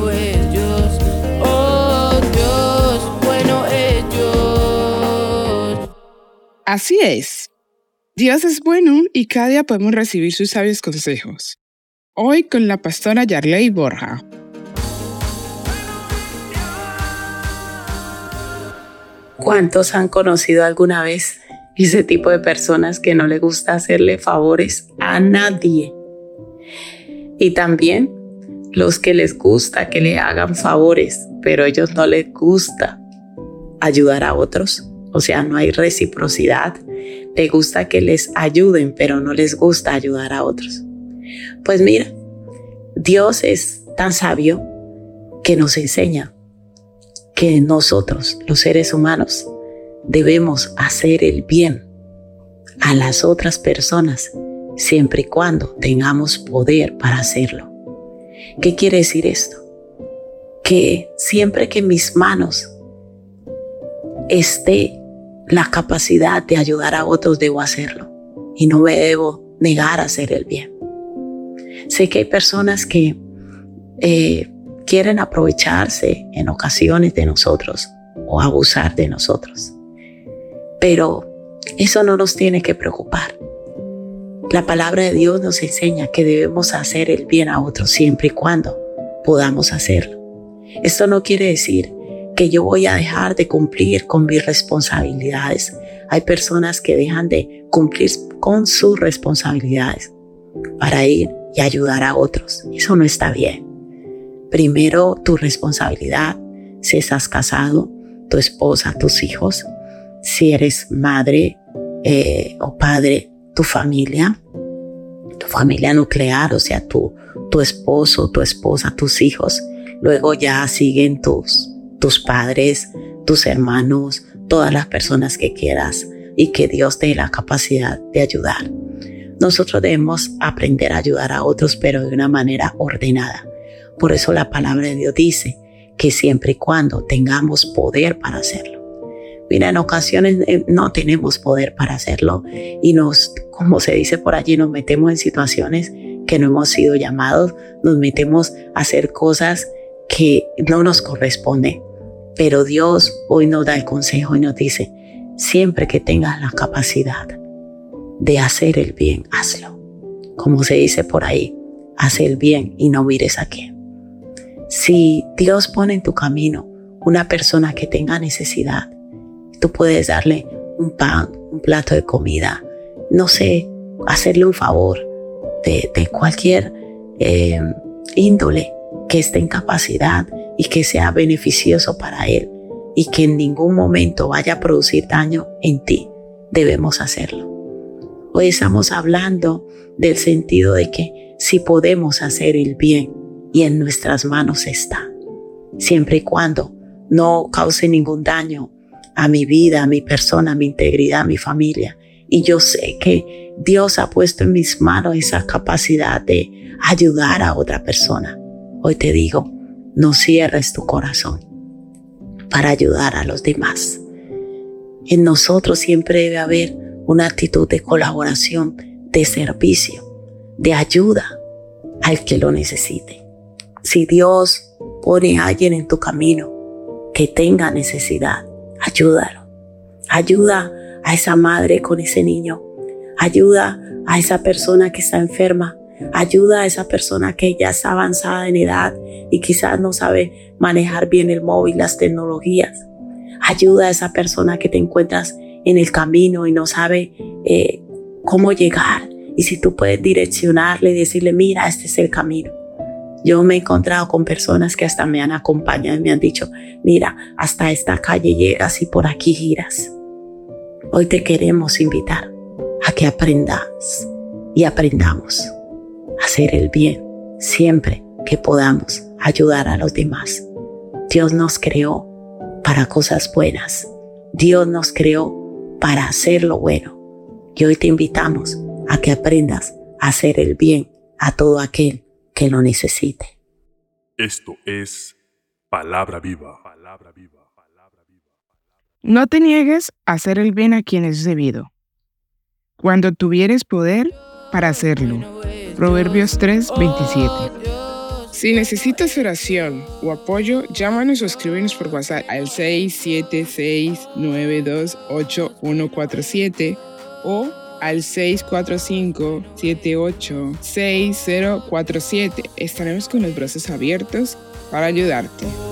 bueno es Dios. Oh Dios, bueno es Dios. Así es. Dios es bueno y cada día podemos recibir sus sabios consejos. Hoy con la pastora Yarley Borja. ¿Cuántos han conocido alguna vez ese tipo de personas que no le gusta hacerle favores a nadie? Y también los que les gusta que le hagan favores, pero a ellos no les gusta ayudar a otros. O sea, no hay reciprocidad. Te gusta que les ayuden, pero no les gusta ayudar a otros. Pues mira, Dios es tan sabio que nos enseña que nosotros, los seres humanos, debemos hacer el bien a las otras personas siempre y cuando tengamos poder para hacerlo. ¿Qué quiere decir esto? Que siempre que en mis manos esté la capacidad de ayudar a otros, debo hacerlo y no me debo negar a hacer el bien. Sé que hay personas que eh, quieren aprovecharse en ocasiones de nosotros o abusar de nosotros. Pero eso no nos tiene que preocupar. La palabra de Dios nos enseña que debemos hacer el bien a otros siempre y cuando podamos hacerlo. Esto no quiere decir que yo voy a dejar de cumplir con mis responsabilidades. Hay personas que dejan de cumplir con sus responsabilidades para ir y ayudar a otros. Eso no está bien primero tu responsabilidad, si estás casado, tu esposa, tus hijos, si eres madre eh, o padre, tu familia, tu familia nuclear, o sea, tu, tu esposo, tu esposa, tus hijos. Luego ya siguen tus, tus padres, tus hermanos, todas las personas que quieras y que Dios te dé la capacidad de ayudar. Nosotros debemos aprender a ayudar a otros, pero de una manera ordenada. Por eso la palabra de Dios dice que siempre y cuando tengamos poder para hacerlo. Mira, en ocasiones eh, no tenemos poder para hacerlo y nos, como se dice por allí, nos metemos en situaciones que no hemos sido llamados, nos metemos a hacer cosas que no nos corresponden. Pero Dios hoy nos da el consejo y nos dice, siempre que tengas la capacidad de hacer el bien, hazlo. Como se dice por ahí, haz el bien y no mires a quién. Si Dios pone en tu camino una persona que tenga necesidad, tú puedes darle un pan, un plato de comida, no sé, hacerle un favor de, cualquier eh, índole que esté en capacidad y que sea beneficioso para él y que en ningún momento vaya a producir daño en ti, debemos hacerlo. Hoy estamos hablando del sentido de que si podemos hacer el bien, y en nuestras manos está, siempre y cuando no cause ningún daño a mi vida, a mi persona, a mi integridad, a mi familia. Y yo sé que Dios ha puesto en mis manos esa capacidad de ayudar a otra persona. Hoy te digo, no cierres tu corazón para ayudar a los demás. En nosotros siempre debe haber una actitud de colaboración, de servicio, de ayuda al que lo necesite. Si Dios pone a alguien en tu camino que tenga necesidad, ayúdalo. Ayuda a esa madre con ese niño. Ayuda a esa persona que está enferma. Ayuda a esa persona que ya está avanzada en edad y quizás no sabe manejar bien el móvil, las tecnologías. Ayuda a esa persona que te encuentras en el camino y no sabe eh, cómo llegar. Y si tú puedes direccionarle y decirle, mira, este es el camino. Yo me he encontrado con personas que hasta me han acompañado y me han dicho, mira, hasta esta calle llegas y por aquí giras. Hoy te queremos invitar a que aprendas y aprendamos a hacer el bien siempre que podamos ayudar a los demás. Dios nos creó para cosas buenas. Dios nos creó para hacer lo bueno. Y hoy te invitamos a que aprendas a hacer el bien a todo aquel que lo necesite. Esto es palabra viva. No te niegues a hacer el bien a quien es debido. Cuando tuvieres poder para hacerlo. Proverbios 3:27. Si necesitas oración o apoyo, llámanos o escríbenos por WhatsApp al 676-928-147 o al 645-786047. Estaremos con los brazos abiertos para ayudarte.